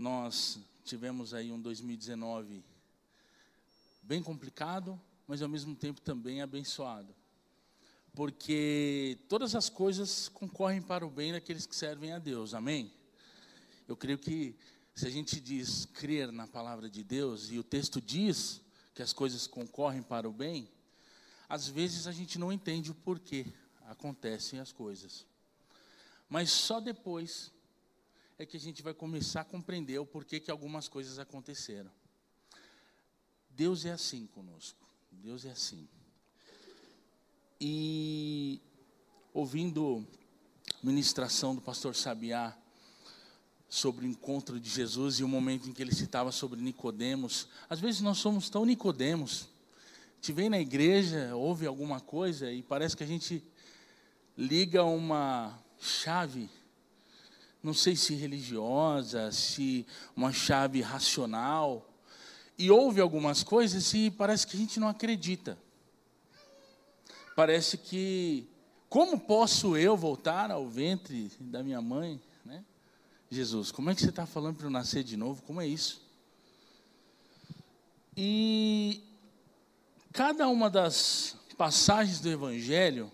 Nós tivemos aí um 2019 bem complicado, mas ao mesmo tempo também abençoado. Porque todas as coisas concorrem para o bem daqueles que servem a Deus. Amém? Eu creio que se a gente diz crer na palavra de Deus e o texto diz que as coisas concorrem para o bem, às vezes a gente não entende o porquê acontecem as coisas. Mas só depois é que a gente vai começar a compreender o porquê que algumas coisas aconteceram. Deus é assim conosco. Deus é assim. E ouvindo ministração do pastor Sabiá sobre o encontro de Jesus e o momento em que ele citava sobre Nicodemos, às vezes nós somos tão Nicodemos. Te vem na igreja, ouve alguma coisa e parece que a gente liga uma chave não sei se religiosa, se uma chave racional, e ouve algumas coisas e parece que a gente não acredita. Parece que, como posso eu voltar ao ventre da minha mãe? Né? Jesus, como é que você está falando para eu nascer de novo? Como é isso? E cada uma das passagens do Evangelho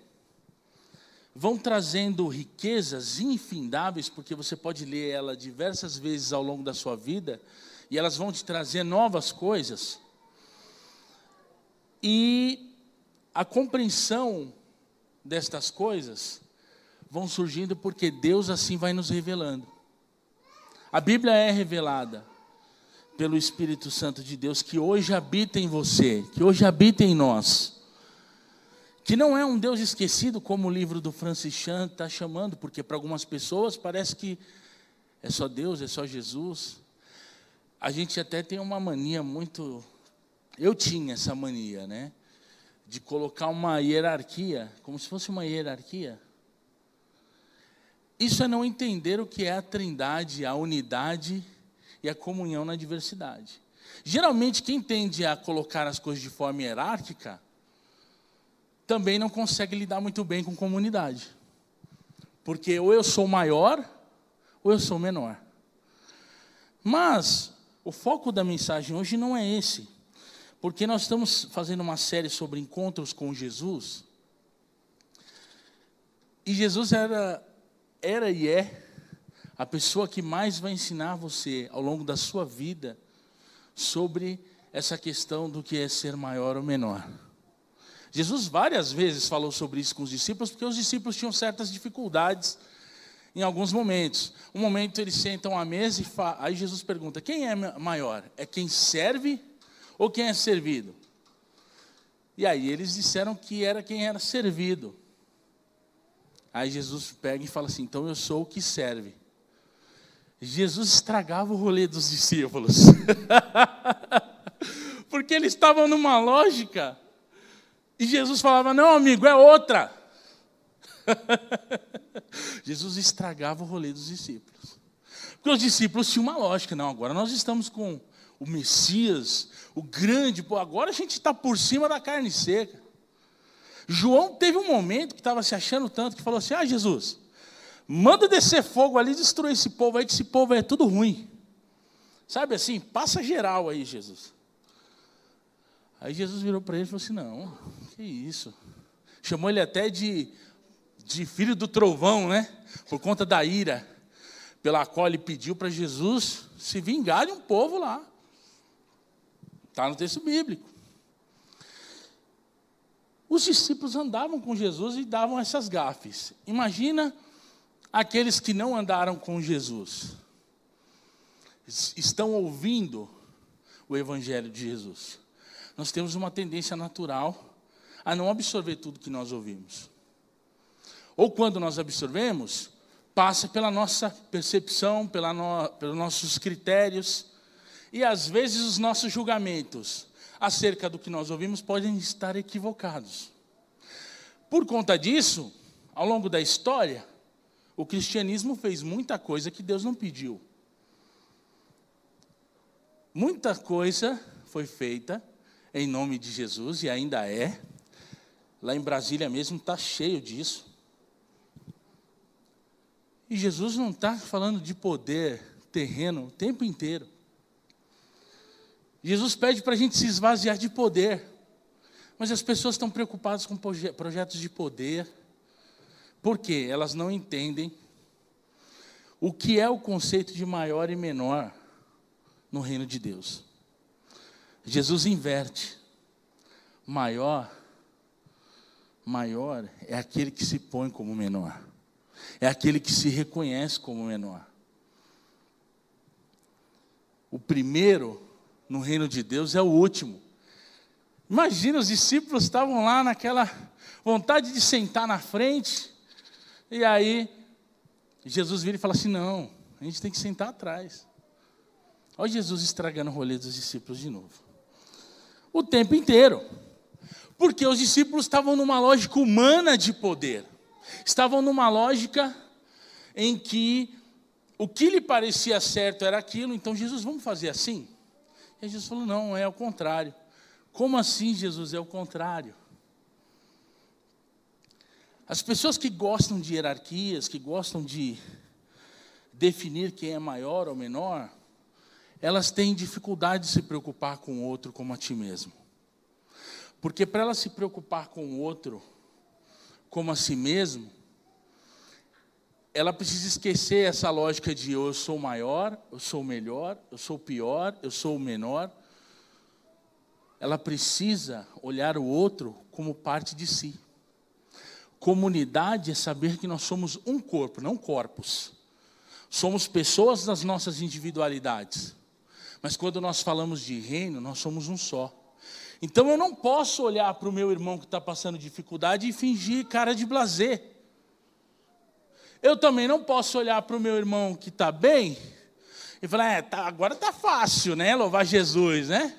vão trazendo riquezas infindáveis, porque você pode ler ela diversas vezes ao longo da sua vida, e elas vão te trazer novas coisas. E a compreensão destas coisas vão surgindo porque Deus assim vai nos revelando. A Bíblia é revelada pelo Espírito Santo de Deus que hoje habita em você, que hoje habita em nós que não é um Deus esquecido, como o livro do Francis Chan está chamando, porque para algumas pessoas parece que é só Deus, é só Jesus. A gente até tem uma mania muito. Eu tinha essa mania, né? De colocar uma hierarquia, como se fosse uma hierarquia. Isso é não entender o que é a trindade, a unidade e a comunhão na diversidade. Geralmente, quem tende a colocar as coisas de forma hierárquica também não consegue lidar muito bem com comunidade. Porque ou eu sou maior, ou eu sou menor. Mas o foco da mensagem hoje não é esse. Porque nós estamos fazendo uma série sobre encontros com Jesus. E Jesus era, era e é a pessoa que mais vai ensinar você ao longo da sua vida sobre essa questão do que é ser maior ou menor. Jesus várias vezes falou sobre isso com os discípulos, porque os discípulos tinham certas dificuldades em alguns momentos. Um momento eles sentam à mesa e aí Jesus pergunta: quem é maior? É quem serve ou quem é servido? E aí eles disseram que era quem era servido. Aí Jesus pega e fala assim: então eu sou o que serve. Jesus estragava o rolê dos discípulos. Porque eles estavam numa lógica e Jesus falava: Não, amigo, é outra. Jesus estragava o rolê dos discípulos. Porque os discípulos tinham uma lógica: Não, agora nós estamos com o Messias, o grande, pô, agora a gente está por cima da carne seca. João teve um momento que estava se achando tanto que falou assim: Ah, Jesus, manda descer fogo ali e destruir esse povo aí, que esse povo é tudo ruim. Sabe assim, passa geral aí, Jesus. Aí Jesus virou para ele e falou assim: Não, que isso. Chamou ele até de, de filho do trovão, né? Por conta da ira pela qual ele pediu para Jesus se vingar de um povo lá. Está no texto bíblico. Os discípulos andavam com Jesus e davam essas gafes. Imagina aqueles que não andaram com Jesus. Estão ouvindo o Evangelho de Jesus nós temos uma tendência natural a não absorver tudo que nós ouvimos. Ou quando nós absorvemos, passa pela nossa percepção, pela no, pelos nossos critérios, e às vezes os nossos julgamentos acerca do que nós ouvimos podem estar equivocados. Por conta disso, ao longo da história, o cristianismo fez muita coisa que Deus não pediu. Muita coisa foi feita em nome de Jesus, e ainda é. Lá em Brasília mesmo está cheio disso. E Jesus não está falando de poder terreno o tempo inteiro. Jesus pede para a gente se esvaziar de poder, mas as pessoas estão preocupadas com projetos de poder, porque elas não entendem o que é o conceito de maior e menor no reino de Deus. Jesus inverte. Maior, maior é aquele que se põe como menor. É aquele que se reconhece como menor. O primeiro no reino de Deus é o último. Imagina, os discípulos estavam lá naquela vontade de sentar na frente, e aí Jesus vira e fala assim: não, a gente tem que sentar atrás. Olha Jesus estragando o rolê dos discípulos de novo. O tempo inteiro. Porque os discípulos estavam numa lógica humana de poder. Estavam numa lógica em que o que lhe parecia certo era aquilo, então Jesus, vamos fazer assim? E Jesus falou: não, é o contrário. Como assim, Jesus? É o contrário. As pessoas que gostam de hierarquias, que gostam de definir quem é maior ou menor, elas têm dificuldade de se preocupar com o outro como a ti mesmo. Porque para ela se preocupar com o outro como a si mesmo, ela precisa esquecer essa lógica de eu sou maior, eu sou melhor, eu sou pior, eu sou o menor. Ela precisa olhar o outro como parte de si. Comunidade é saber que nós somos um corpo, não corpos. Somos pessoas nas nossas individualidades. Mas quando nós falamos de reino, nós somos um só. Então eu não posso olhar para o meu irmão que está passando dificuldade e fingir cara de blazer. Eu também não posso olhar para o meu irmão que está bem e falar, é, tá, agora está fácil, né? Louvar Jesus, né?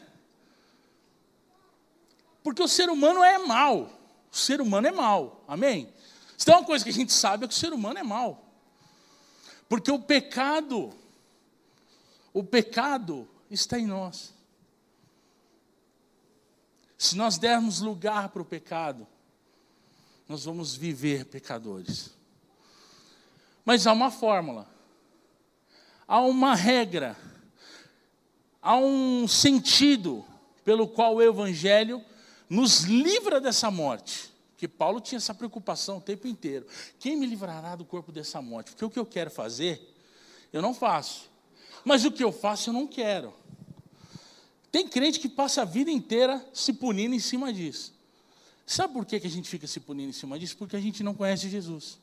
Porque o ser humano é mal. O ser humano é mal. Amém? Então uma coisa que a gente sabe é que o ser humano é mal. Porque o pecado, o pecado está em nós. Se nós dermos lugar para o pecado, nós vamos viver pecadores. Mas há uma fórmula, há uma regra, há um sentido pelo qual o Evangelho nos livra dessa morte. Porque Paulo tinha essa preocupação o tempo inteiro. Quem me livrará do corpo dessa morte? Porque o que eu quero fazer, eu não faço. Mas o que eu faço, eu não quero. Tem crente que passa a vida inteira se punindo em cima disso. Sabe por que a gente fica se punindo em cima disso? Porque a gente não conhece Jesus.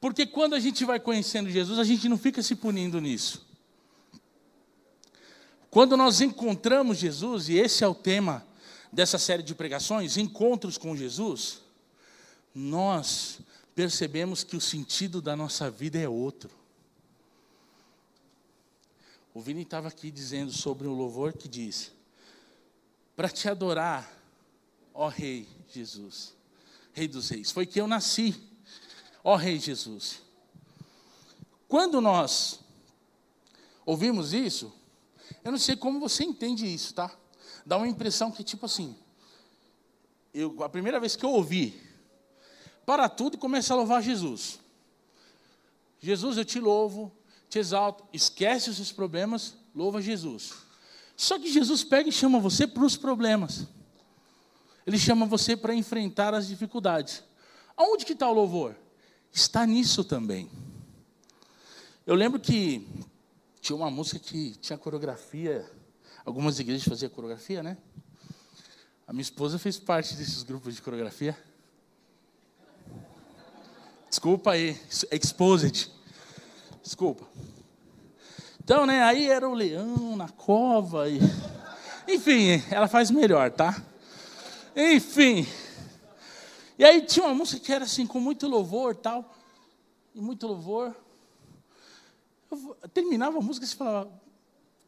Porque quando a gente vai conhecendo Jesus, a gente não fica se punindo nisso. Quando nós encontramos Jesus, e esse é o tema dessa série de pregações, encontros com Jesus, nós percebemos que o sentido da nossa vida é outro. O Vini estava aqui dizendo sobre o louvor que diz: Para te adorar, ó Rei Jesus, Rei dos Reis, foi que eu nasci ó Rei Jesus. Quando nós ouvimos isso, eu não sei como você entende isso, tá? Dá uma impressão que, tipo assim, eu, a primeira vez que eu ouvi, para tudo e começa a louvar Jesus. Jesus, eu te louvo, te exalto, esquece os seus problemas, louva Jesus. Só que Jesus pega e chama você para os problemas. Ele chama você para enfrentar as dificuldades. Aonde que está o louvor? está nisso também. Eu lembro que tinha uma música que tinha coreografia, algumas igrejas faziam coreografia, né? A minha esposa fez parte desses grupos de coreografia. Desculpa aí, exposed. Desculpa. Então, né, aí era o leão na cova e enfim, ela faz melhor, tá? Enfim, e aí tinha uma música que era assim, com muito louvor tal. E muito louvor. Eu terminava a música e você falava,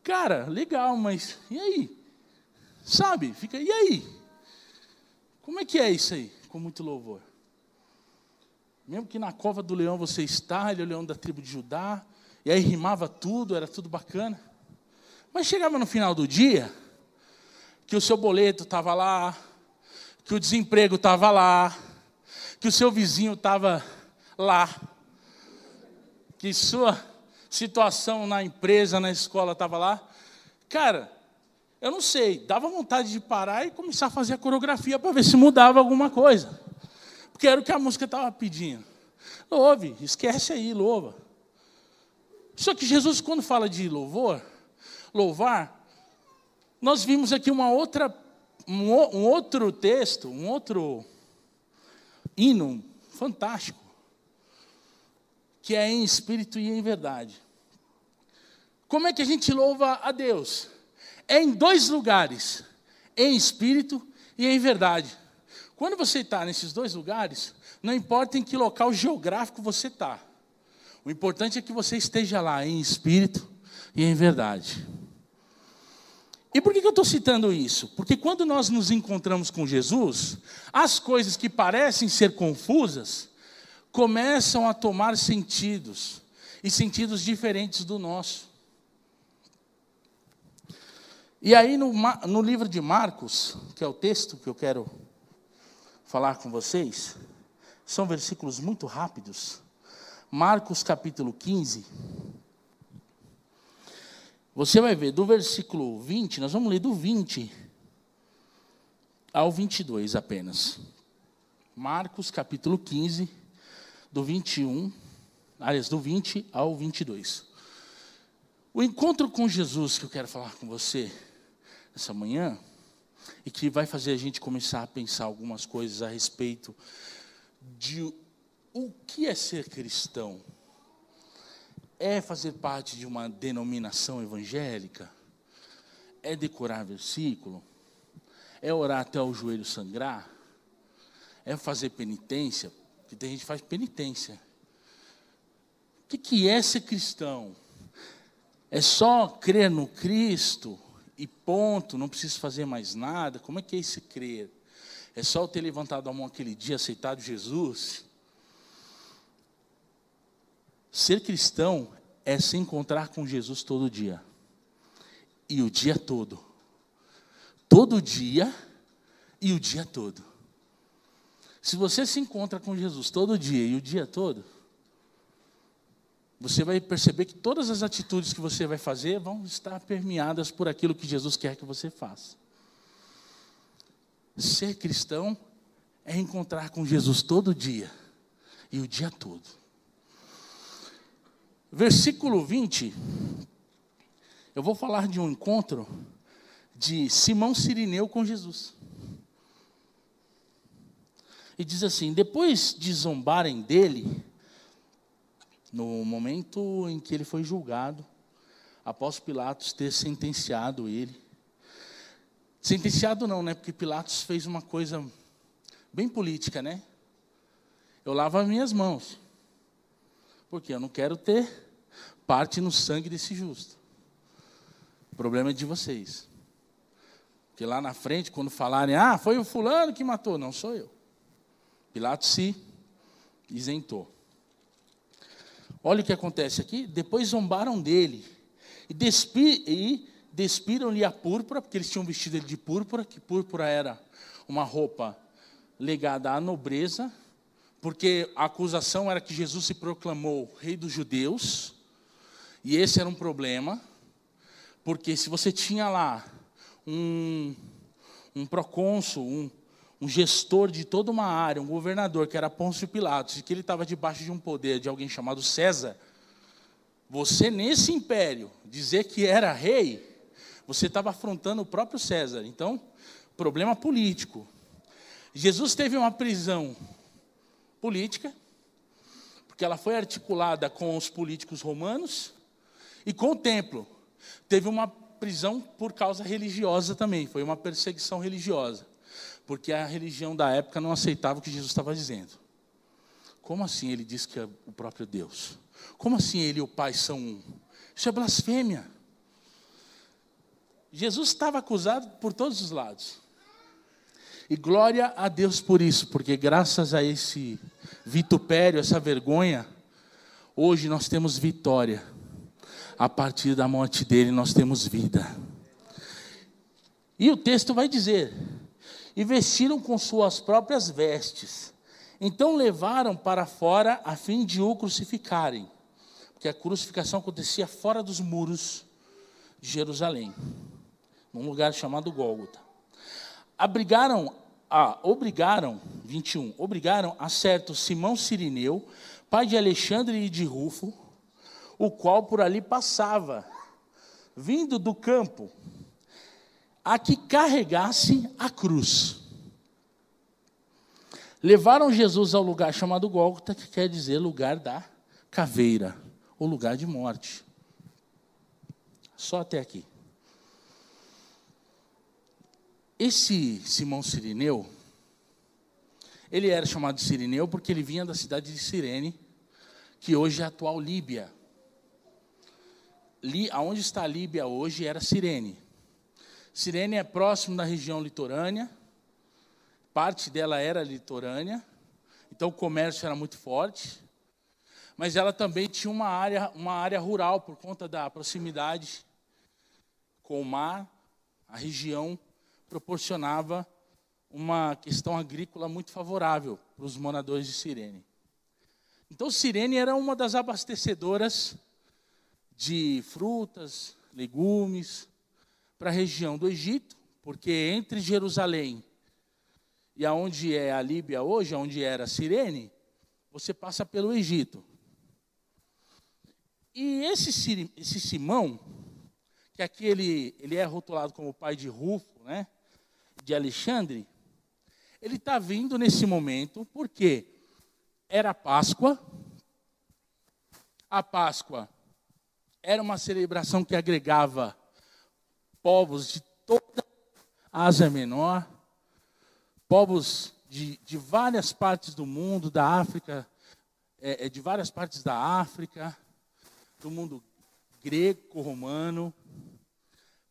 cara, legal, mas e aí? Sabe? Fica, e aí? Como é que é isso aí, com muito louvor? Mesmo que na cova do leão você está, ele é o leão da tribo de Judá, e aí rimava tudo, era tudo bacana. Mas chegava no final do dia, que o seu boleto estava lá, que o desemprego estava lá, que o seu vizinho estava lá, que sua situação na empresa, na escola estava lá. Cara, eu não sei, dava vontade de parar e começar a fazer a coreografia para ver se mudava alguma coisa. Porque era o que a música estava pedindo. Louve, esquece aí, louva. Só que Jesus, quando fala de louvor, louvar, nós vimos aqui uma outra, um, um outro texto, um outro hino fantástico, que é em espírito e em verdade. Como é que a gente louva a Deus? É em dois lugares, em espírito e em verdade. Quando você está nesses dois lugares, não importa em que local geográfico você está, o importante é que você esteja lá em espírito e em verdade. E por que eu estou citando isso? Porque quando nós nos encontramos com Jesus, as coisas que parecem ser confusas começam a tomar sentidos, e sentidos diferentes do nosso. E aí, no, no livro de Marcos, que é o texto que eu quero falar com vocês, são versículos muito rápidos. Marcos capítulo 15. Você vai ver do versículo 20, nós vamos ler do 20 ao 22 apenas. Marcos capítulo 15, do 21, aliás, do 20 ao 22. O encontro com Jesus que eu quero falar com você essa manhã e que vai fazer a gente começar a pensar algumas coisas a respeito de o que é ser cristão é fazer parte de uma denominação evangélica? É decorar versículo? É orar até o joelho sangrar? É fazer penitência? Porque tem gente que faz penitência. O que, é ser cristão? É só crer no Cristo e ponto, não preciso fazer mais nada? Como é que é esse crer? É só eu ter levantado a mão aquele dia, aceitado Jesus? Ser cristão é se encontrar com Jesus todo dia. E o dia todo. Todo dia e o dia todo. Se você se encontra com Jesus todo dia e o dia todo, você vai perceber que todas as atitudes que você vai fazer vão estar permeadas por aquilo que Jesus quer que você faça. Ser cristão é encontrar com Jesus todo dia e o dia todo. Versículo 20, eu vou falar de um encontro de Simão Sirineu com Jesus. E diz assim: depois de zombarem dele, no momento em que ele foi julgado, após Pilatos ter sentenciado ele, sentenciado não, né? Porque Pilatos fez uma coisa bem política, né? Eu lavo as minhas mãos. Porque eu não quero ter parte no sangue desse justo. O problema é de vocês. Porque lá na frente, quando falarem, ah, foi o fulano que matou, não sou eu. Pilatos se isentou. Olha o que acontece aqui. Depois zombaram dele e, despi e despiram-lhe a púrpura, porque eles tinham vestido ele de púrpura, que púrpura era uma roupa legada à nobreza, porque a acusação era que Jesus se proclamou rei dos judeus, e esse era um problema, porque se você tinha lá um, um procônsul, um, um gestor de toda uma área, um governador, que era Pôncio Pilatos, e que ele estava debaixo de um poder de alguém chamado César, você nesse império dizer que era rei, você estava afrontando o próprio César. Então, problema político. Jesus teve uma prisão política, porque ela foi articulada com os políticos romanos e com o templo. Teve uma prisão por causa religiosa também, foi uma perseguição religiosa, porque a religião da época não aceitava o que Jesus estava dizendo. Como assim ele diz que é o próprio Deus? Como assim ele e o Pai são um? Isso é blasfêmia. Jesus estava acusado por todos os lados. E glória a Deus por isso, porque graças a esse vitupério, essa vergonha, hoje nós temos vitória. A partir da morte dele nós temos vida. E o texto vai dizer: E vestiram com suas próprias vestes. Então levaram para fora a fim de o crucificarem. que a crucificação acontecia fora dos muros de Jerusalém, num lugar chamado Gólgota. Abrigaram, ah, obrigaram, 21, obrigaram a certo Simão Sirineu, pai de Alexandre e de Rufo, o qual por ali passava, vindo do campo, a que carregasse a cruz. Levaram Jesus ao lugar chamado Gólgota, que quer dizer lugar da caveira, ou lugar de morte. Só até aqui. Esse Simão Sirineu, ele era chamado de Sirineu porque ele vinha da cidade de Cirene, que hoje é a atual Líbia. Ali, aonde está a Líbia hoje era Cirene. Cirene é próximo da região litorânea, parte dela era litorânea, então o comércio era muito forte, mas ela também tinha uma área, uma área rural por conta da proximidade com o mar, a região proporcionava uma questão agrícola muito favorável para os moradores de Cirene. Então, Cirene era uma das abastecedoras de frutas, legumes para a região do Egito, porque entre Jerusalém e aonde é a Líbia hoje, onde era Cirene, você passa pelo Egito. E esse, esse Simão, que aqui ele, ele é rotulado como pai de Rufo, né, de Alexandre, ele está vindo nesse momento porque era Páscoa, a Páscoa era uma celebração que agregava povos de toda a Ásia Menor, povos de, de várias partes do mundo, da África, é, é de várias partes da África, do mundo greco-romano,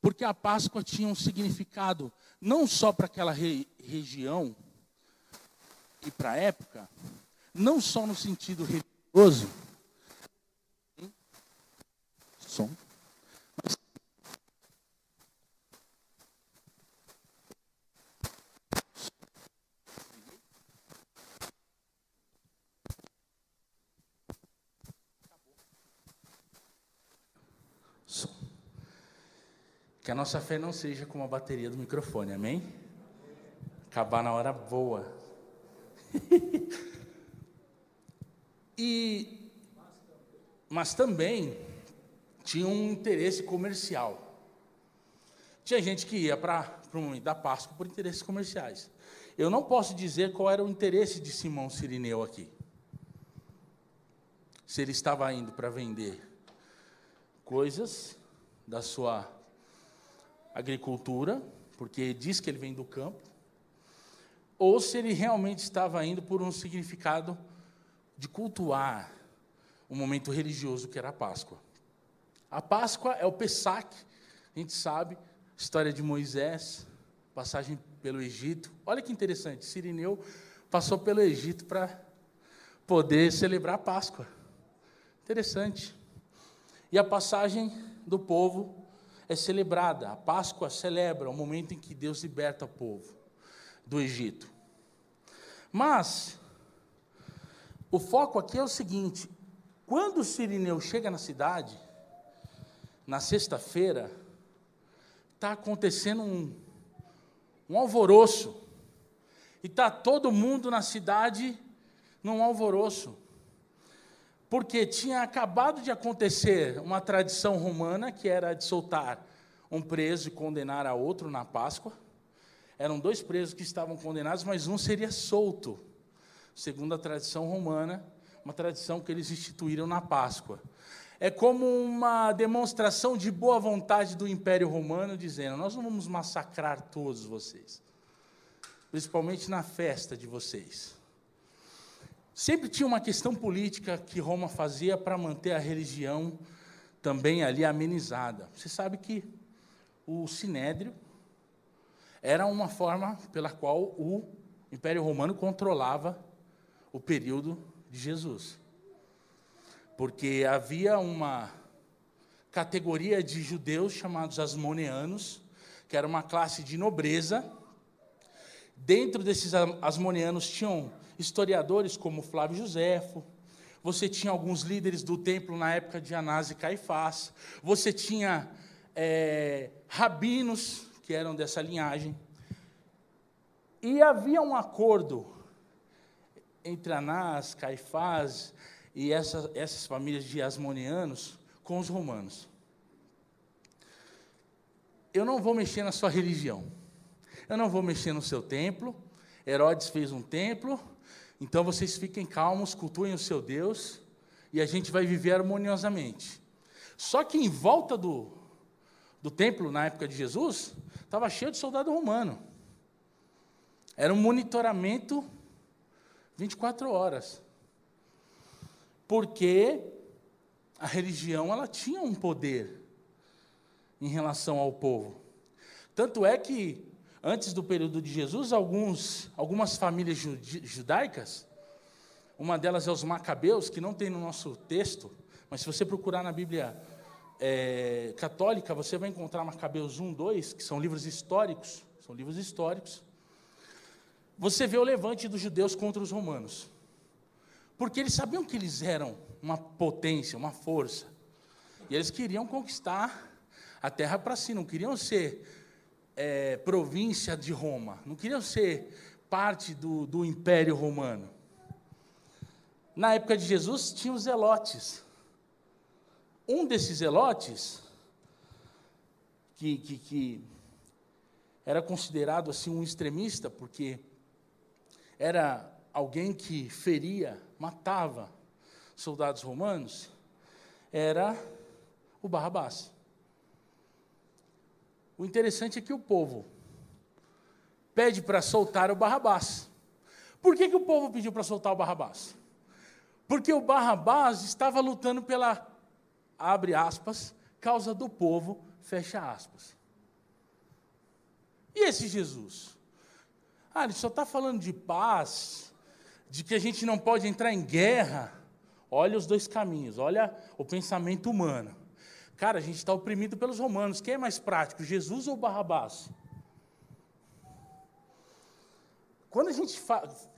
porque a Páscoa tinha um significado não só para aquela re região e para a época, não só no sentido religioso, som, Que a nossa fé não seja como a bateria do microfone, amém? Acabar na hora boa. e, mas também tinha um interesse comercial. Tinha gente que ia para o momento da Páscoa por interesses comerciais. Eu não posso dizer qual era o interesse de Simão Sirineu aqui. Se ele estava indo para vender coisas da sua agricultura, porque diz que ele vem do campo, ou se ele realmente estava indo por um significado de cultuar um momento religioso que era a Páscoa. A Páscoa é o Pesach, a gente sabe, história de Moisés, passagem pelo Egito. Olha que interessante, Sirineu passou pelo Egito para poder celebrar a Páscoa. Interessante. E a passagem do povo é celebrada. A Páscoa celebra o momento em que Deus liberta o povo do Egito. Mas o foco aqui é o seguinte: quando Sirineu chega na cidade, na sexta-feira, está acontecendo um, um alvoroço. E está todo mundo na cidade num alvoroço porque tinha acabado de acontecer uma tradição romana que era de soltar um preso e condenar a outro na Páscoa. Eram dois presos que estavam condenados, mas um seria solto, segundo a tradição romana, uma tradição que eles instituíram na Páscoa. É como uma demonstração de boa vontade do Império Romano, dizendo: Nós não vamos massacrar todos vocês, principalmente na festa de vocês. Sempre tinha uma questão política que Roma fazia para manter a religião também ali amenizada. Você sabe que o sinédrio era uma forma pela qual o Império Romano controlava o período de Jesus. Porque havia uma categoria de judeus chamados asmoneanos, que era uma classe de nobreza. Dentro desses asmoneanos tinham historiadores como Flávio Joséfo, você tinha alguns líderes do templo na época de Anás e Caifás, você tinha é, rabinos que eram dessa linhagem, e havia um acordo entre Anás, Caifás e essa, essas famílias de asmonianos com os romanos. Eu não vou mexer na sua religião, eu não vou mexer no seu templo. Herodes fez um templo, então vocês fiquem calmos, cultuem o seu Deus e a gente vai viver harmoniosamente. Só que em volta do, do templo, na época de Jesus, estava cheio de soldado romano. Era um monitoramento 24 horas. Porque a religião ela tinha um poder em relação ao povo. Tanto é que antes do período de Jesus, alguns, algumas famílias judaicas, uma delas é os Macabeus, que não tem no nosso texto, mas se você procurar na Bíblia é, católica, você vai encontrar Macabeus 1, 2, que são livros históricos, são livros históricos. Você vê o levante dos judeus contra os romanos. Porque eles sabiam que eles eram uma potência, uma força. E eles queriam conquistar a terra para si, não queriam ser é, província de Roma, não queriam ser parte do, do Império Romano. Na época de Jesus, tinha os zelotes. Um desses zelotes, que, que, que era considerado assim um extremista, porque era alguém que feria, matava soldados romanos, era o Barrabás. O interessante é que o povo pede para soltar o Barrabás. Por que, que o povo pediu para soltar o Barrabás? Porque o Barrabás estava lutando pela, abre aspas, causa do povo, fecha aspas. E esse Jesus? Ah, ele só está falando de paz, de que a gente não pode entrar em guerra. Olha os dois caminhos, olha o pensamento humano. Cara, a gente está oprimido pelos romanos. Quem é mais prático, Jesus ou Barrabás? Quando a gente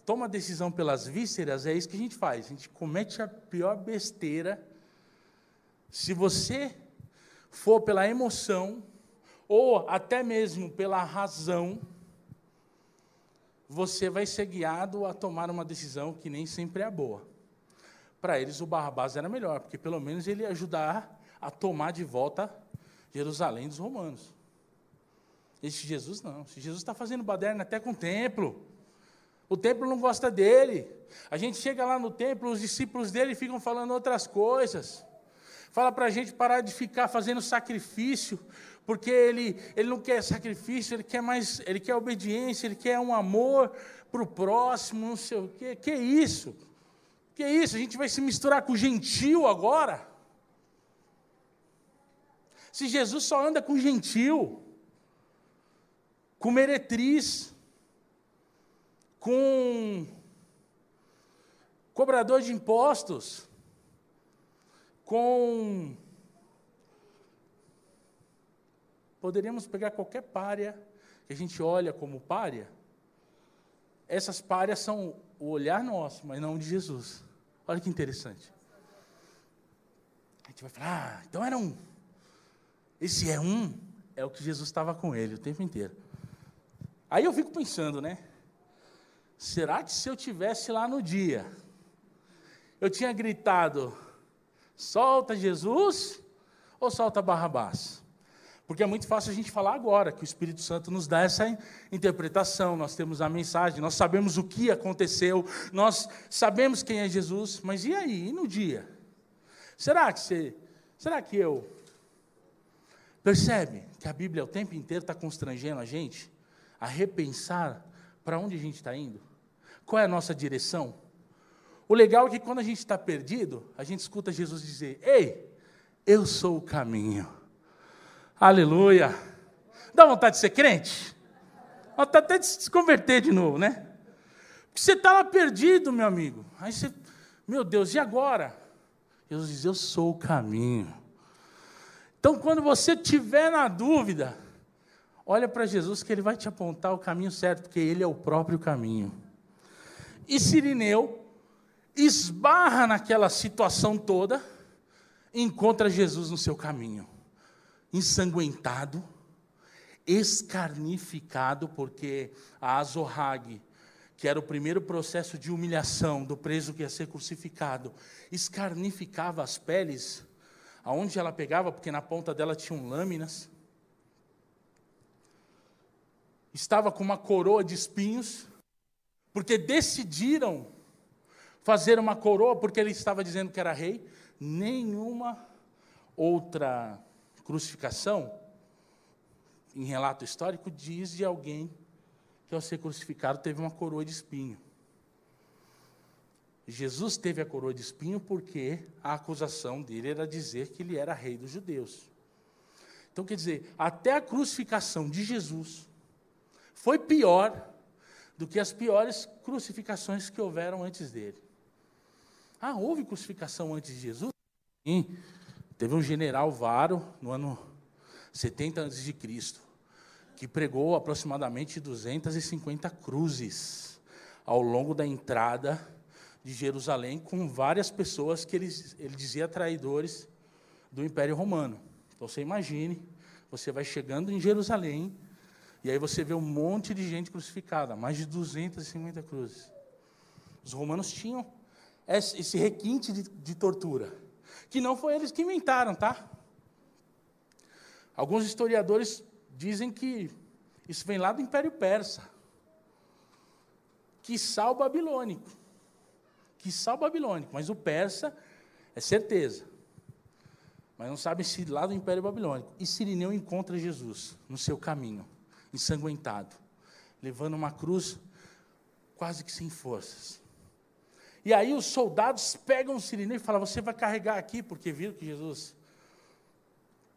toma decisão pelas vísceras, é isso que a gente faz. A gente comete a pior besteira. Se você for pela emoção, ou até mesmo pela razão, você vai ser guiado a tomar uma decisão que nem sempre é boa. Para eles, o Barrabás era melhor, porque pelo menos ele ia ajudar a tomar de volta Jerusalém dos romanos. Esse Jesus não. Esse Jesus está fazendo baderna até com o templo. O templo não gosta dele. A gente chega lá no templo, os discípulos dele ficam falando outras coisas. Fala para a gente parar de ficar fazendo sacrifício, porque ele, ele não quer sacrifício, ele quer mais, ele quer obediência, ele quer um amor para o próximo, não sei o quê. Que isso? Que isso? A gente vai se misturar com o gentil agora? Se Jesus só anda com gentil, com meretriz, com cobrador de impostos, com. Poderíamos pegar qualquer párea que a gente olha como párea. Essas páreas são o olhar nosso, mas não de Jesus. Olha que interessante. A gente vai falar, ah, então era um esse é um, é o que Jesus estava com ele o tempo inteiro. Aí eu fico pensando, né? Será que se eu tivesse lá no dia, eu tinha gritado, solta Jesus ou solta Barrabás? Porque é muito fácil a gente falar agora, que o Espírito Santo nos dá essa interpretação, nós temos a mensagem, nós sabemos o que aconteceu, nós sabemos quem é Jesus, mas e aí, e no dia? Será que você, será que eu Percebe que a Bíblia o tempo inteiro está constrangendo a gente a repensar para onde a gente está indo? Qual é a nossa direção? O legal é que quando a gente está perdido, a gente escuta Jesus dizer: Ei, eu sou o caminho. Aleluia. Dá vontade de ser crente? Vontade até de se converter de novo, né? Porque você está lá perdido, meu amigo. Aí você, meu Deus, e agora? Jesus diz: Eu sou o caminho. Então, quando você tiver na dúvida, olha para Jesus que ele vai te apontar o caminho certo, porque ele é o próprio caminho. E Sirineu, esbarra naquela situação toda, encontra Jesus no seu caminho, ensanguentado, escarnificado, porque a Azorrague, que era o primeiro processo de humilhação do preso que ia ser crucificado, escarnificava as peles, aonde ela pegava, porque na ponta dela tinham lâminas. Estava com uma coroa de espinhos, porque decidiram fazer uma coroa, porque ele estava dizendo que era rei. Nenhuma outra crucificação em relato histórico, diz de alguém que ao ser crucificado teve uma coroa de espinho. Jesus teve a coroa de espinho porque a acusação dele era dizer que ele era rei dos judeus. Então, quer dizer, até a crucificação de Jesus foi pior do que as piores crucificações que houveram antes dele. Ah, houve crucificação antes de Jesus? Sim. Teve um general Varo, no ano 70 a.C., que pregou aproximadamente 250 cruzes ao longo da entrada de Jerusalém, com várias pessoas que ele, ele dizia traidores do Império Romano. Então você imagine, você vai chegando em Jerusalém, e aí você vê um monte de gente crucificada, mais de 250 cruzes. Os romanos tinham esse requinte de, de tortura, que não foi eles que inventaram, tá? Alguns historiadores dizem que isso vem lá do Império Persa. Que sal babilônico. Que sal babilônico. Mas o persa é certeza. Mas não sabe se lá do Império Babilônico. E Sirineu encontra Jesus no seu caminho, ensanguentado, levando uma cruz quase que sem forças. E aí os soldados pegam o Sirineu e falam: Você vai carregar aqui, porque viram que Jesus,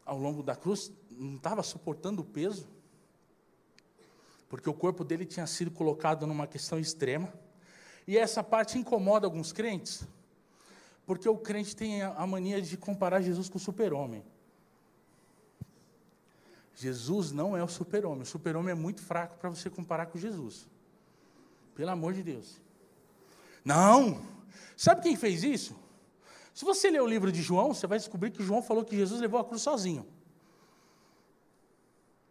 ao longo da cruz, não estava suportando o peso, porque o corpo dele tinha sido colocado numa questão extrema. E essa parte incomoda alguns crentes, porque o crente tem a mania de comparar Jesus com o super-homem. Jesus não é o super-homem. O super-homem é muito fraco para você comparar com Jesus. Pelo amor de Deus. Não! Sabe quem fez isso? Se você ler o livro de João, você vai descobrir que João falou que Jesus levou a cruz sozinho.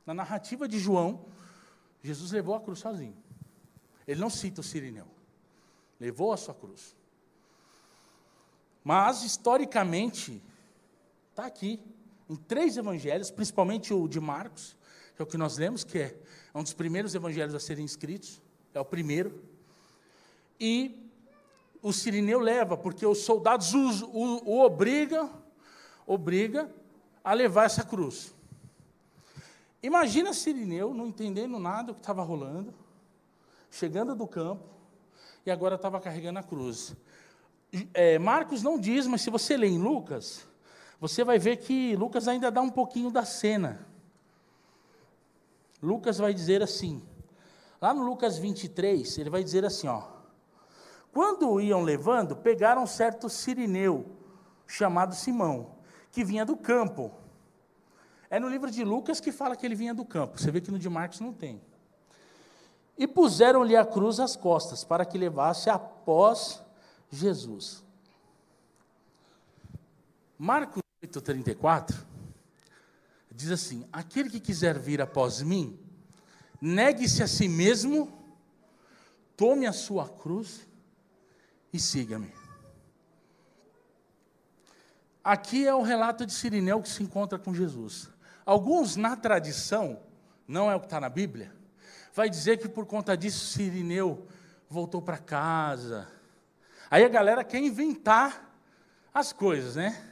Na narrativa de João, Jesus levou a cruz sozinho. Ele não cita o Sirineu. Levou a sua cruz. Mas, historicamente, está aqui, em três evangelhos, principalmente o de Marcos, que é o que nós lemos, que é um dos primeiros evangelhos a serem escritos, é o primeiro. E o Sirineu leva, porque os soldados o, o, o obrigam, obriga a levar essa cruz. Imagina Sirineu não entendendo nada do que estava rolando, chegando do campo e agora estava carregando a cruz. É, Marcos não diz, mas se você ler em Lucas, você vai ver que Lucas ainda dá um pouquinho da cena. Lucas vai dizer assim, lá no Lucas 23, ele vai dizer assim: ó, quando iam levando, pegaram um certo sirineu, chamado Simão, que vinha do campo é no livro de Lucas que fala que ele vinha do campo. Você vê que no de Marcos não tem. E puseram-lhe a cruz às costas, para que levasse após Jesus. Marcos 8,34 diz assim: Aquele que quiser vir após mim, negue-se a si mesmo, tome a sua cruz e siga-me. Aqui é o relato de Sirineu que se encontra com Jesus. Alguns, na tradição, não é o que está na Bíblia, vai dizer que por conta disso Sirineu voltou para casa. Aí a galera quer inventar as coisas, né?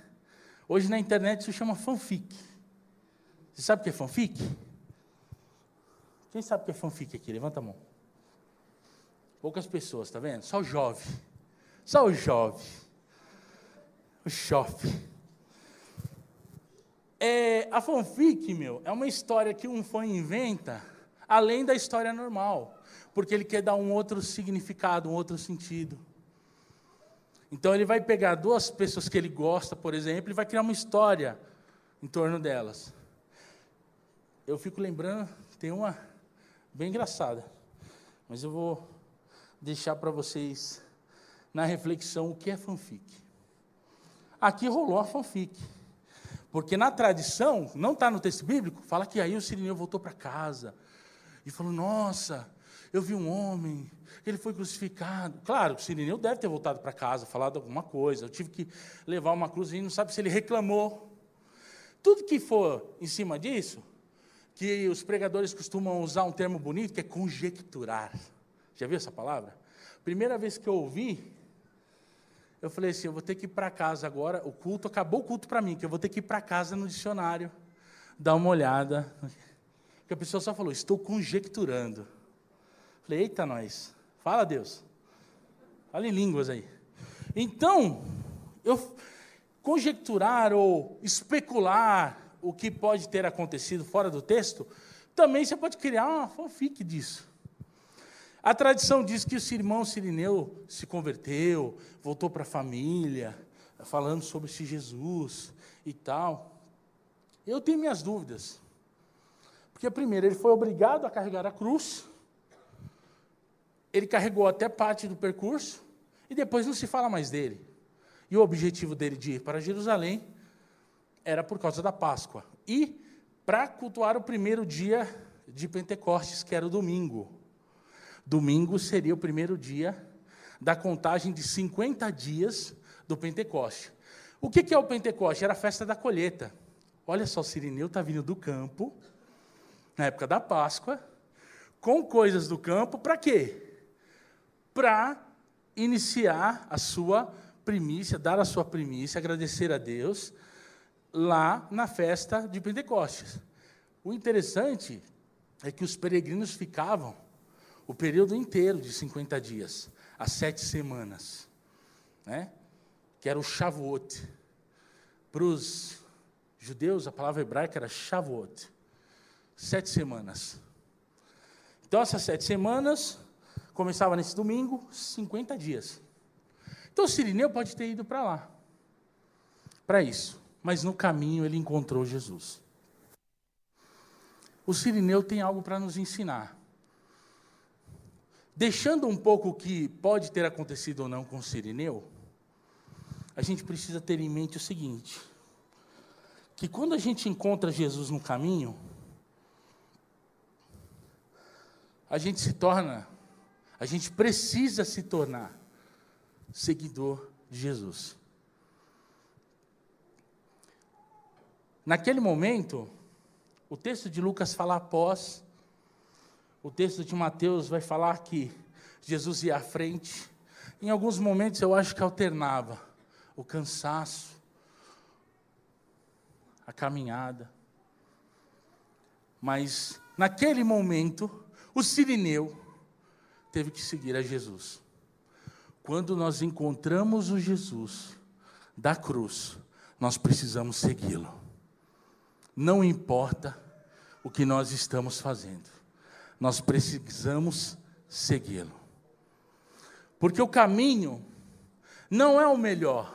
Hoje na internet isso chama fanfic. Você sabe o que é fanfic? Quem sabe o que é fanfic aqui? Levanta a mão. Poucas pessoas, tá vendo? Só o jovem. Só o jovem. O jovem. É, a fanfic, meu, é uma história que um fã inventa, além da história normal, porque ele quer dar um outro significado, um outro sentido. Então ele vai pegar duas pessoas que ele gosta, por exemplo, e vai criar uma história em torno delas. Eu fico lembrando, tem uma bem engraçada, mas eu vou deixar para vocês na reflexão o que é fanfic. Aqui rolou a fanfic. Porque na tradição, não está no texto bíblico, fala que aí o Sirineu voltou para casa e falou: Nossa, eu vi um homem, ele foi crucificado. Claro, o Sirineu deve ter voltado para casa, falado alguma coisa. Eu tive que levar uma cruz e não sabe se ele reclamou. Tudo que for em cima disso, que os pregadores costumam usar um termo bonito, que é conjecturar. Já viu essa palavra? Primeira vez que eu ouvi, eu falei assim: eu vou ter que ir para casa agora. O culto, acabou o culto para mim, que eu vou ter que ir para casa no dicionário, dar uma olhada. Porque a pessoa só falou: estou conjecturando. Falei: eita, nós. Fala, Deus. Fala em línguas aí. Então, eu conjecturar ou especular o que pode ter acontecido fora do texto, também você pode criar uma fanfic disso. A tradição diz que o irmão Sirineu se converteu, voltou para a família, falando sobre esse Jesus e tal. Eu tenho minhas dúvidas. Porque, primeiro, ele foi obrigado a carregar a cruz, ele carregou até parte do percurso, e depois não se fala mais dele. E o objetivo dele de ir para Jerusalém era por causa da Páscoa. E para cultuar o primeiro dia de Pentecostes, que era o domingo. Domingo seria o primeiro dia da contagem de 50 dias do Pentecoste. O que é o Pentecoste? Era a festa da colheita. Olha só, Sirineu está vindo do campo, na época da Páscoa, com coisas do campo, para quê? Para iniciar a sua primícia, dar a sua primícia, agradecer a Deus, lá na festa de Pentecostes. O interessante é que os peregrinos ficavam o período inteiro de 50 dias, as sete semanas, né? que era o Shavuot. Para os judeus, a palavra hebraica era Shavuot, sete semanas. Então, essas sete semanas começava nesse domingo, 50 dias. Então, o Sirineu pode ter ido para lá, para isso mas no caminho ele encontrou Jesus. O Sirineu tem algo para nos ensinar. Deixando um pouco o que pode ter acontecido ou não com o Sirineu, a gente precisa ter em mente o seguinte: que quando a gente encontra Jesus no caminho, a gente se torna, a gente precisa se tornar seguidor de Jesus. Naquele momento, o texto de Lucas fala após, o texto de Mateus vai falar que Jesus ia à frente. Em alguns momentos eu acho que alternava o cansaço, a caminhada. Mas naquele momento, o sirineu teve que seguir a Jesus. Quando nós encontramos o Jesus da cruz, nós precisamos segui-lo não importa o que nós estamos fazendo, nós precisamos segui-lo. Porque o caminho não é o melhor.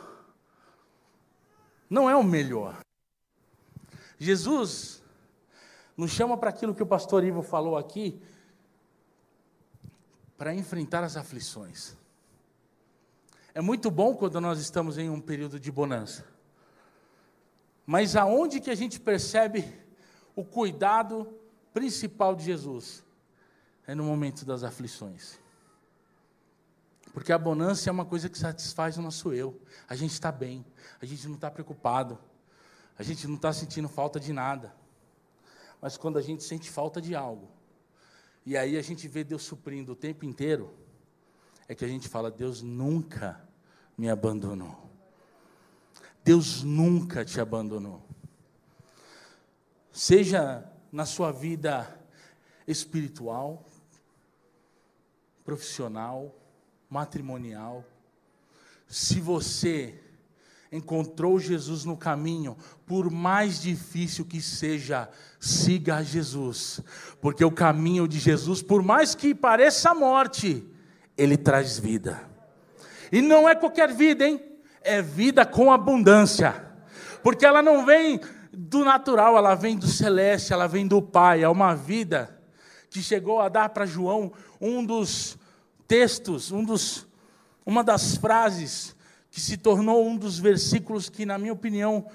Não é o melhor. Jesus nos chama para aquilo que o pastor Ivo falou aqui, para enfrentar as aflições. É muito bom quando nós estamos em um período de bonança. Mas aonde que a gente percebe o cuidado principal de Jesus? É no momento das aflições. Porque a bonança é uma coisa que satisfaz o nosso eu. A gente está bem, a gente não está preocupado, a gente não está sentindo falta de nada. Mas quando a gente sente falta de algo, e aí a gente vê Deus suprindo o tempo inteiro, é que a gente fala: Deus nunca me abandonou. Deus nunca te abandonou. Seja na sua vida espiritual, profissional, matrimonial, se você encontrou Jesus no caminho, por mais difícil que seja, siga Jesus, porque o caminho de Jesus, por mais que pareça morte, ele traz vida. E não é qualquer vida, hein? é vida com abundância, porque ela não vem do natural, ela vem do celeste, ela vem do Pai. É uma vida que chegou a dar para João um dos textos, um dos, uma das frases que se tornou um dos versículos que, na minha opinião,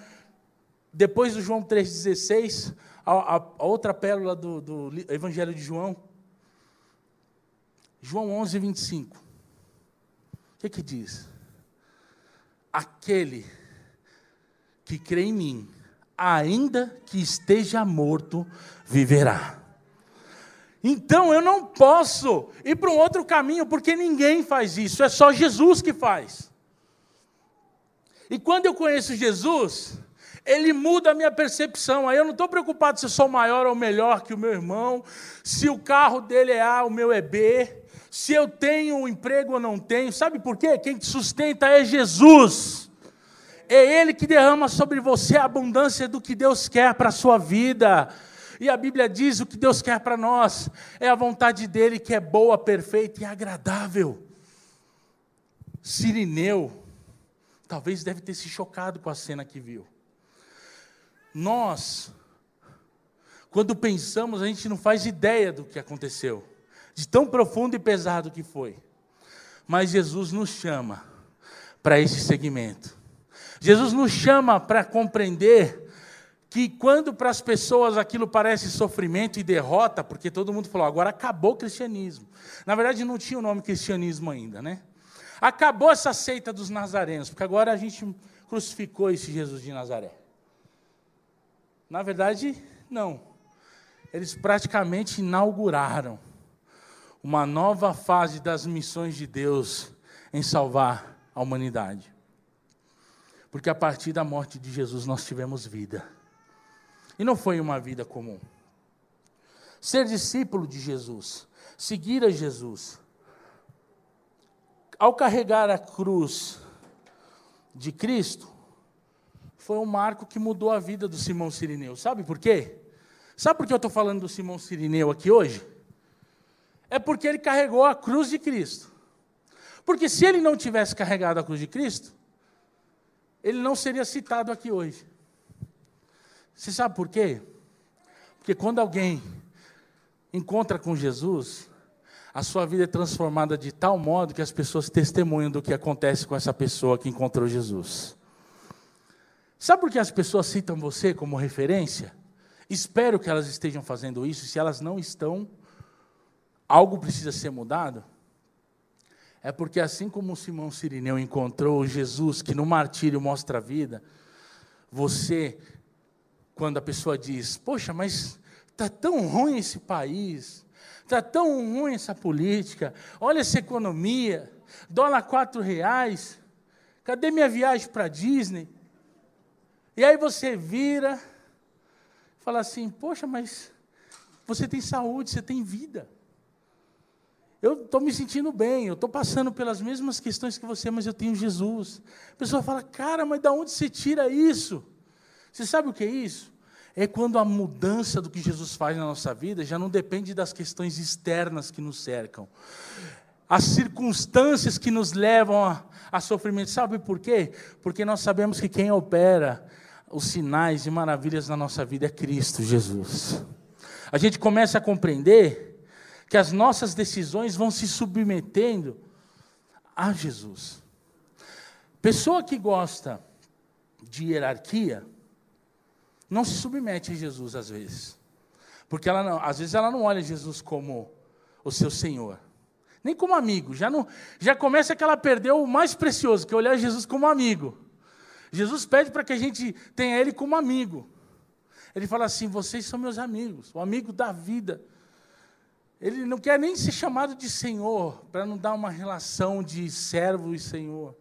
depois do João 3,16, a, a, outra pérola do, do Evangelho de João, João 11, 25. O que, que diz? Aquele que crê em mim, ainda que esteja morto, viverá. Então eu não posso ir para um outro caminho, porque ninguém faz isso, é só Jesus que faz. E quando eu conheço Jesus, ele muda a minha percepção. Aí eu não estou preocupado se eu sou maior ou melhor que o meu irmão, se o carro dele é A, o meu é B, se eu tenho um emprego ou não tenho. Sabe por quê? Quem te sustenta é Jesus. É Ele que derrama sobre você a abundância do que Deus quer para a sua vida. E a Bíblia diz o que Deus quer para nós é a vontade dele que é boa, perfeita e agradável. Sirineu, talvez deve ter se chocado com a cena que viu. Nós, quando pensamos, a gente não faz ideia do que aconteceu, de tão profundo e pesado que foi. Mas Jesus nos chama para esse segmento. Jesus nos chama para compreender que quando para as pessoas aquilo parece sofrimento e derrota, porque todo mundo falou, agora acabou o cristianismo. Na verdade não tinha o nome cristianismo ainda, né? Acabou essa seita dos nazarenos, porque agora a gente crucificou esse Jesus de Nazaré. Na verdade, não. Eles praticamente inauguraram uma nova fase das missões de Deus em salvar a humanidade. Porque a partir da morte de Jesus nós tivemos vida. E não foi uma vida comum. Ser discípulo de Jesus, seguir a Jesus, ao carregar a cruz de Cristo, foi um marco que mudou a vida do Simão Sirineu. Sabe por quê? Sabe por que eu estou falando do Simão Sirineu aqui hoje? É porque ele carregou a cruz de Cristo. Porque se ele não tivesse carregado a cruz de Cristo, ele não seria citado aqui hoje. Você sabe por quê? Porque quando alguém encontra com Jesus, a sua vida é transformada de tal modo que as pessoas testemunham do que acontece com essa pessoa que encontrou Jesus. Sabe por que as pessoas citam você como referência? Espero que elas estejam fazendo isso. Se elas não estão, algo precisa ser mudado. É porque assim como Simão Sirineu encontrou Jesus, que no martírio mostra a vida, você, quando a pessoa diz, poxa, mas está tão ruim esse país, está tão ruim essa política, olha essa economia, dólar quatro reais, cadê minha viagem para Disney? E aí você vira, fala assim: Poxa, mas você tem saúde, você tem vida. Eu estou me sentindo bem, eu estou passando pelas mesmas questões que você, mas eu tenho Jesus. A pessoa fala: Cara, mas de onde você tira isso? Você sabe o que é isso? É quando a mudança do que Jesus faz na nossa vida já não depende das questões externas que nos cercam. As circunstâncias que nos levam a, a sofrimento. Sabe por quê? Porque nós sabemos que quem opera os sinais e maravilhas na nossa vida é Cristo Jesus. A gente começa a compreender que as nossas decisões vão se submetendo a Jesus. Pessoa que gosta de hierarquia não se submete a Jesus às vezes. Porque ela não, às vezes ela não olha Jesus como o seu Senhor, nem como amigo. Já não, já começa que ela perdeu o mais precioso, que é olhar Jesus como amigo. Jesus pede para que a gente tenha Ele como amigo. Ele fala assim: vocês são meus amigos, o amigo da vida. Ele não quer nem ser chamado de Senhor, para não dar uma relação de servo e Senhor.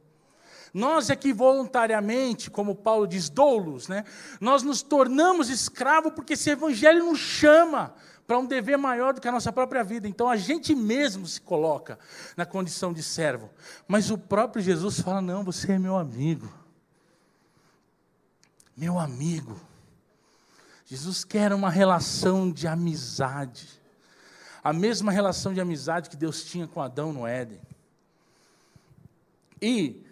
Nós é que voluntariamente, como Paulo diz, doulos, né? nós nos tornamos escravos porque esse evangelho nos chama para um dever maior do que a nossa própria vida. Então a gente mesmo se coloca na condição de servo. Mas o próprio Jesus fala: não, você é meu amigo meu amigo. Jesus quer uma relação de amizade. A mesma relação de amizade que Deus tinha com Adão no Éden. E,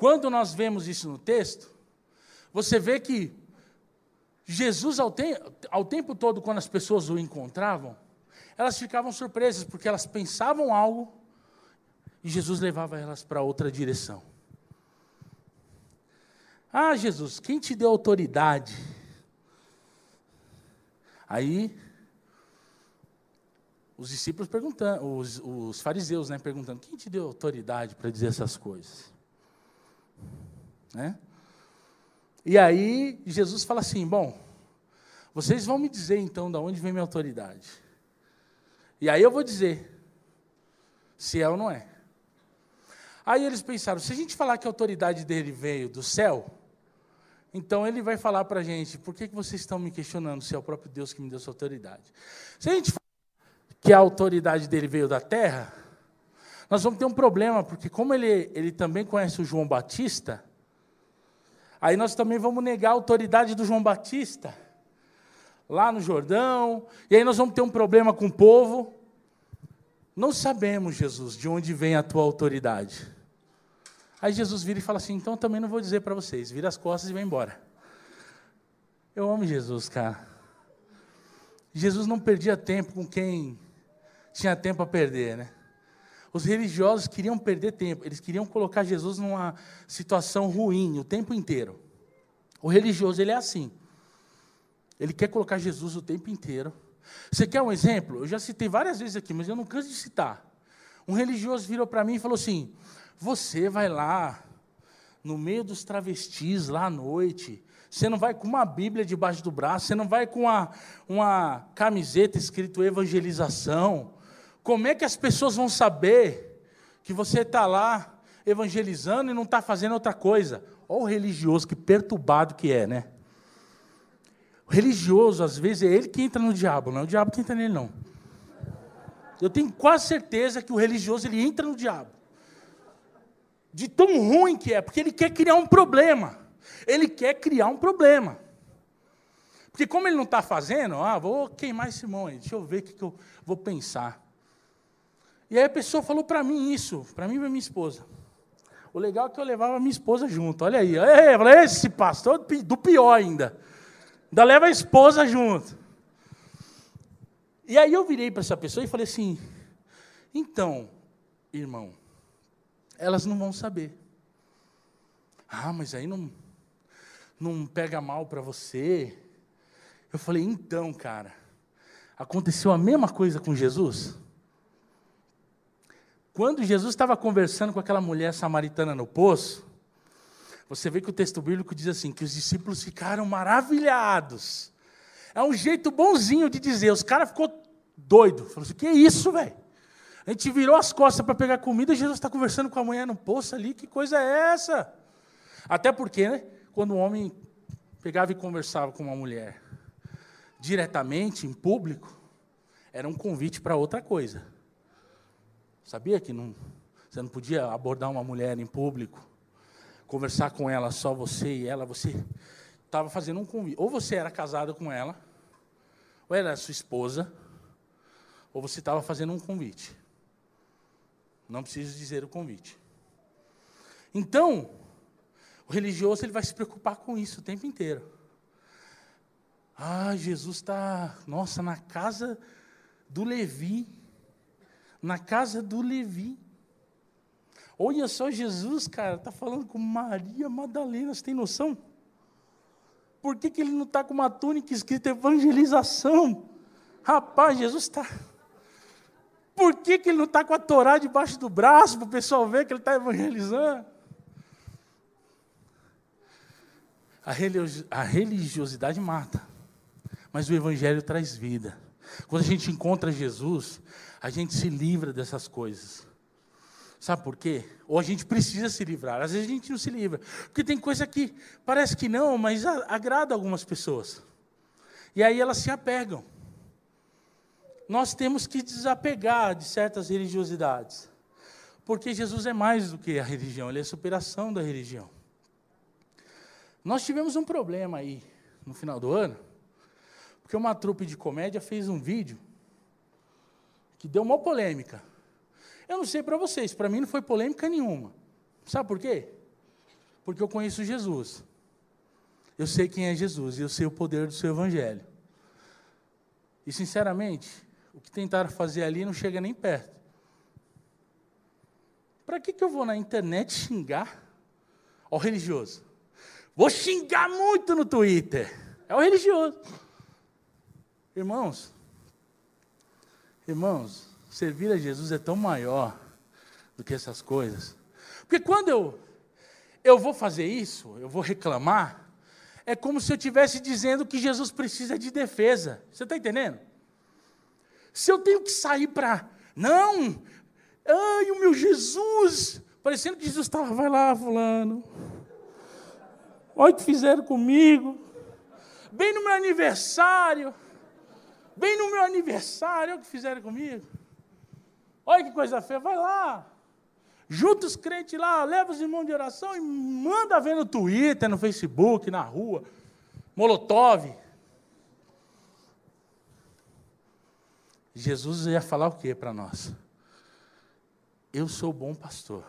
quando nós vemos isso no texto, você vê que Jesus, ao, te ao tempo todo, quando as pessoas o encontravam, elas ficavam surpresas, porque elas pensavam algo, E Jesus levava elas para outra direção. Ah, Jesus, quem te deu autoridade? Aí, os discípulos perguntando, os, os fariseus, né, perguntando: quem te deu autoridade para dizer essas coisas? Né? E aí, Jesus fala assim: bom, vocês vão me dizer então de onde vem minha autoridade. E aí eu vou dizer se é ou não é. Aí eles pensaram: se a gente falar que a autoridade dele veio do céu, então ele vai falar para a gente: por que, que vocês estão me questionando se é o próprio Deus que me deu essa autoridade? Se a gente falar que a autoridade dele veio da terra, nós vamos ter um problema, porque como ele, ele também conhece o João Batista, aí nós também vamos negar a autoridade do João Batista lá no Jordão, e aí nós vamos ter um problema com o povo. Não sabemos, Jesus, de onde vem a tua autoridade. Aí Jesus vira e fala assim: então também não vou dizer para vocês, vira as costas e vai embora. Eu amo Jesus, cara. Jesus não perdia tempo com quem tinha tempo a perder, né? Os religiosos queriam perder tempo, eles queriam colocar Jesus numa situação ruim o tempo inteiro. O religioso, ele é assim. Ele quer colocar Jesus o tempo inteiro. Você quer um exemplo? Eu já citei várias vezes aqui, mas eu não canso de citar. Um religioso virou para mim e falou assim: Você vai lá, no meio dos travestis, lá à noite, você não vai com uma Bíblia debaixo do braço, você não vai com uma, uma camiseta escrito evangelização. Como é que as pessoas vão saber que você está lá evangelizando e não está fazendo outra coisa? Olha o religioso, que perturbado que é, né? O religioso, às vezes, é ele que entra no diabo, não é o diabo que entra nele, não. Eu tenho quase certeza que o religioso ele entra no diabo. De tão ruim que é, porque ele quer criar um problema. Ele quer criar um problema. Porque como ele não está fazendo, ah, vou queimar esse monte, deixa eu ver o que, que eu vou pensar. E aí a pessoa falou para mim isso, para mim e para minha esposa. O legal é que eu levava minha esposa junto, olha aí. Eu falei, esse pastor do pior ainda. Ainda leva a esposa junto. E aí eu virei para essa pessoa e falei assim: então, irmão, elas não vão saber. Ah, mas aí não, não pega mal para você. Eu falei: então, cara, aconteceu a mesma coisa com Jesus? Quando Jesus estava conversando com aquela mulher samaritana no poço, você vê que o texto bíblico diz assim: que os discípulos ficaram maravilhados. É um jeito bonzinho de dizer, os caras ficou doido. Falou assim: que isso, velho? A gente virou as costas para pegar comida, e Jesus está conversando com a mulher no poço ali, que coisa é essa? Até porque, né, quando o homem pegava e conversava com uma mulher diretamente, em público, era um convite para outra coisa. Sabia que não, você não podia abordar uma mulher em público? conversar com ela só você e ela, você estava fazendo um convite. Ou você era casado com ela, ou era sua esposa, ou você estava fazendo um convite. Não preciso dizer o convite. Então, o religioso ele vai se preocupar com isso o tempo inteiro. Ah, Jesus está, nossa, na casa do Levi. Na casa do Levi. Olha só, Jesus, cara, está falando com Maria Madalena, você tem noção? Por que, que ele não está com uma túnica escrita evangelização? Rapaz, Jesus está. Por que, que ele não está com a Torá debaixo do braço para o pessoal ver que ele está evangelizando? A religiosidade mata, mas o Evangelho traz vida. Quando a gente encontra Jesus, a gente se livra dessas coisas. Sabe por quê? Ou a gente precisa se livrar. Às vezes a gente não se livra. Porque tem coisa que parece que não, mas agrada algumas pessoas. E aí elas se apegam. Nós temos que desapegar de certas religiosidades. Porque Jesus é mais do que a religião, ele é a superação da religião. Nós tivemos um problema aí no final do ano, porque uma trupe de comédia fez um vídeo que deu uma polêmica. Eu não sei para vocês, para mim não foi polêmica nenhuma. Sabe por quê? Porque eu conheço Jesus. Eu sei quem é Jesus e eu sei o poder do seu evangelho. E sinceramente, o que tentaram fazer ali não chega nem perto. Para que, que eu vou na internet xingar o religioso? Vou xingar muito no Twitter. É o religioso. Irmãos, irmãos, servir a Jesus é tão maior do que essas coisas. Porque quando eu, eu vou fazer isso, eu vou reclamar, é como se eu estivesse dizendo que Jesus precisa de defesa. Você está entendendo? Se eu tenho que sair para. Não! Ai, o meu Jesus! Parecendo que Jesus estava, vai lá, fulano. Olha o que fizeram comigo. Bem no meu aniversário. Bem no meu aniversário, olha o que fizeram comigo. Olha que coisa feia, vai lá. Junta os crentes lá, leva os irmãos de oração e manda ver no Twitter, no Facebook, na rua. Molotov. Jesus ia falar o que para nós? Eu sou bom pastor.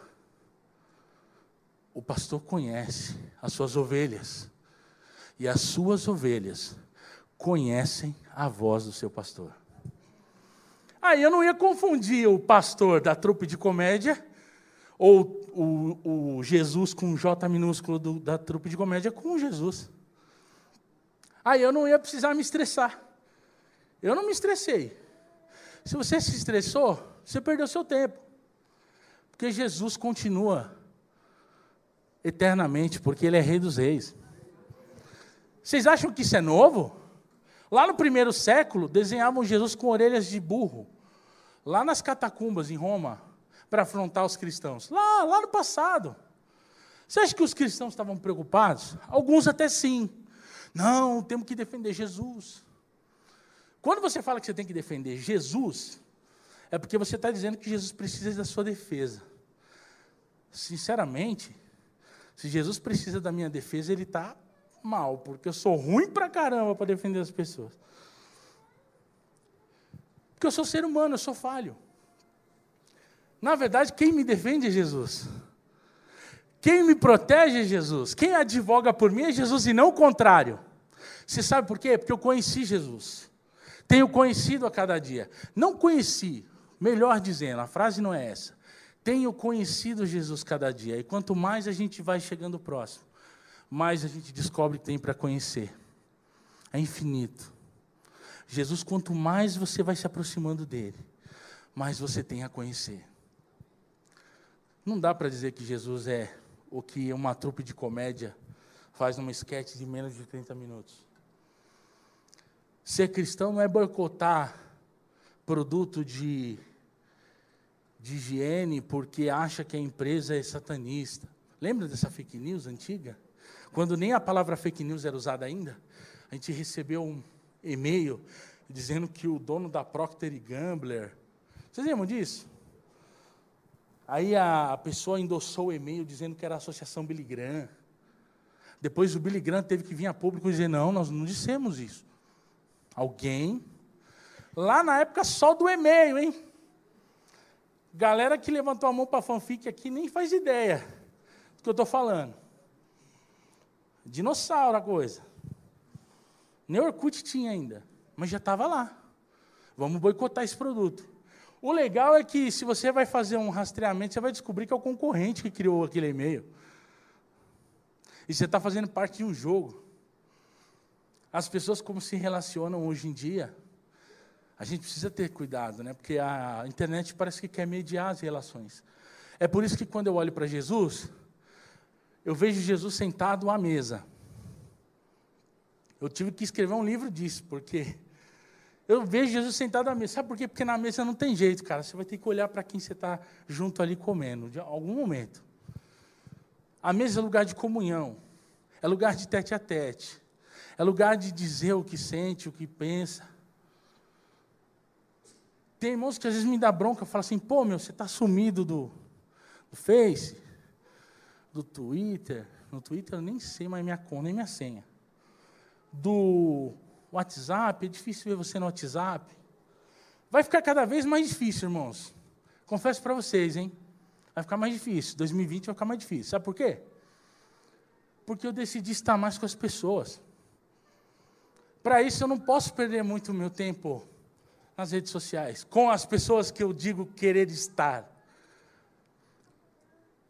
O pastor conhece as suas ovelhas. E as suas ovelhas conhecem a voz do seu pastor. Aí eu não ia confundir o pastor da trupe de comédia ou o, o Jesus com J minúsculo do, da trupe de comédia com Jesus. Aí eu não ia precisar me estressar. Eu não me estressei. Se você se estressou, você perdeu seu tempo. Porque Jesus continua eternamente, porque Ele é Rei dos Reis. Vocês acham que isso é novo? Lá no primeiro século, desenhavam Jesus com orelhas de burro. Lá nas catacumbas, em Roma, para afrontar os cristãos? Lá, lá no passado. Você acha que os cristãos estavam preocupados? Alguns até sim. Não, temos que defender Jesus. Quando você fala que você tem que defender Jesus, é porque você está dizendo que Jesus precisa da sua defesa. Sinceramente, se Jesus precisa da minha defesa, ele está mal, porque eu sou ruim pra caramba para defender as pessoas. Porque eu sou ser humano, eu sou falho. Na verdade, quem me defende é Jesus. Quem me protege é Jesus. Quem advoga por mim é Jesus e não o contrário. Você sabe por quê? Porque eu conheci Jesus. Tenho conhecido a cada dia. Não conheci, melhor dizendo, a frase não é essa. Tenho conhecido Jesus cada dia. E quanto mais a gente vai chegando próximo, mais a gente descobre que tem para conhecer. É infinito. Jesus, quanto mais você vai se aproximando dele, mais você tem a conhecer. Não dá para dizer que Jesus é o que uma trupe de comédia faz numa esquete de menos de 30 minutos. Ser cristão não é boicotar produto de, de higiene porque acha que a empresa é satanista. Lembra dessa fake news antiga? Quando nem a palavra fake news era usada ainda, a gente recebeu um e-mail dizendo que o dono da Procter Gambler. Vocês lembram disso? Aí a pessoa endossou o e-mail dizendo que era a Associação Billy Graham. Depois o Billy Graham teve que vir a público e dizer: não, nós não dissemos isso. Alguém, lá na época só do e-mail, hein? Galera que levantou a mão para fanfic aqui nem faz ideia do que eu estou falando. Dinossauro a coisa. Nem Orkut tinha ainda, mas já estava lá. Vamos boicotar esse produto. O legal é que se você vai fazer um rastreamento, você vai descobrir que é o concorrente que criou aquele e-mail. E você está fazendo parte de um jogo. As pessoas como se relacionam hoje em dia, a gente precisa ter cuidado, né? Porque a internet parece que quer mediar as relações. É por isso que quando eu olho para Jesus, eu vejo Jesus sentado à mesa. Eu tive que escrever um livro disso, porque eu vejo Jesus sentado à mesa. Sabe por quê? Porque na mesa não tem jeito, cara. Você vai ter que olhar para quem você está junto ali comendo, de algum momento. A mesa é lugar de comunhão, é lugar de tete a tete, é lugar de dizer o que sente, o que pensa. Tem irmãos que às vezes me dá bronca, fala assim, pô, meu, você está sumido do, do Face, do Twitter. No Twitter eu nem sei mais minha conta, nem minha senha. Do WhatsApp, é difícil ver você no WhatsApp. Vai ficar cada vez mais difícil, irmãos. Confesso para vocês, hein? Vai ficar mais difícil. 2020 vai ficar mais difícil. Sabe por quê? Porque eu decidi estar mais com as pessoas. Para isso, eu não posso perder muito o meu tempo nas redes sociais, com as pessoas que eu digo querer estar.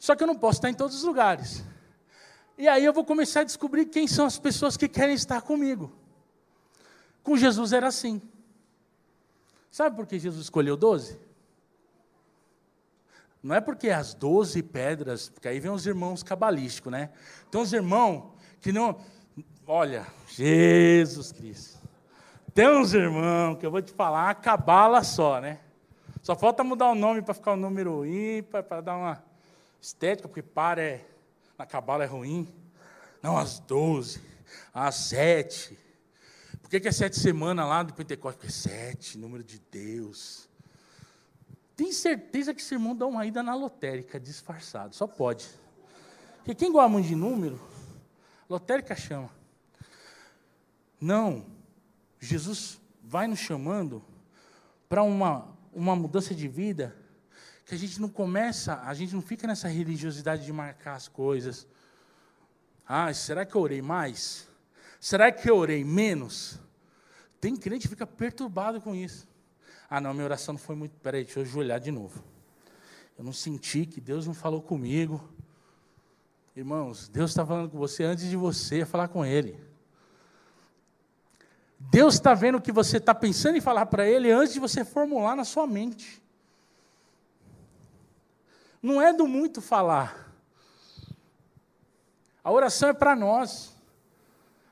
Só que eu não posso estar em todos os lugares. E aí eu vou começar a descobrir quem são as pessoas que querem estar comigo. Com Jesus era assim. Sabe por que Jesus escolheu doze? Não é porque as doze pedras, porque aí vem os irmãos cabalísticos, né? Tem uns irmãos que não. Olha, Jesus Cristo. Tem uns irmãos que eu vou te falar, cabala só, né? Só falta mudar o nome para ficar o número ímpar, para dar uma estética, porque para é. Na cabala é ruim. Não, as doze, as sete. Por que, que é sete semanas lá do Pentecostes? Porque é sete, número de Deus. Tem certeza que esse irmão dá uma ida na lotérica, disfarçado, só pode. Porque quem gosta muito de número, lotérica chama. Não, Jesus vai nos chamando para uma, uma mudança de vida que a gente não começa, a gente não fica nessa religiosidade de marcar as coisas. Ah, será que eu orei mais? Será que eu orei menos? Tem crente que fica perturbado com isso. Ah, não, minha oração não foi muito. Peraí, deixa eu ajoelhar de novo. Eu não senti que Deus não falou comigo. Irmãos, Deus está falando com você antes de você falar com Ele. Deus está vendo o que você está pensando em falar para Ele antes de você formular na sua mente. Não é do muito falar. A oração é para nós.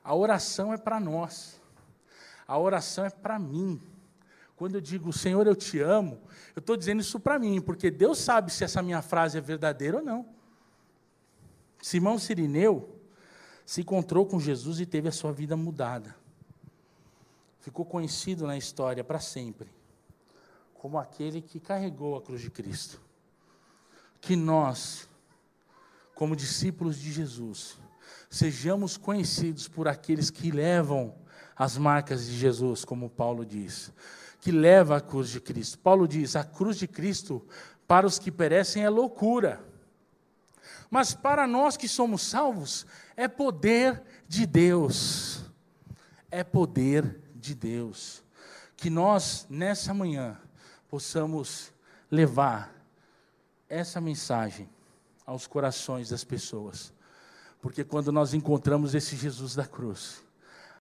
A oração é para nós. A oração é para mim. Quando eu digo, Senhor, eu te amo, eu estou dizendo isso para mim, porque Deus sabe se essa minha frase é verdadeira ou não. Simão Sirineu se encontrou com Jesus e teve a sua vida mudada ficou conhecido na história para sempre como aquele que carregou a cruz de Cristo. Que nós, como discípulos de Jesus, sejamos conhecidos por aqueles que levam as marcas de Jesus, como Paulo diz, que leva a cruz de Cristo. Paulo diz: a cruz de Cristo para os que perecem é loucura, mas para nós que somos salvos é poder de Deus. É poder de Deus. Que nós, nessa manhã, possamos levar essa mensagem aos corações das pessoas. Porque quando nós encontramos esse Jesus da cruz,